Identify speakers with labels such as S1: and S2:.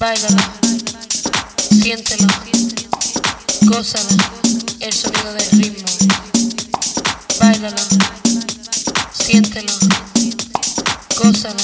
S1: Báilalo, siéntelo, gózalo, el sonido del ritmo. Báilalo, siéntelo, gózalo,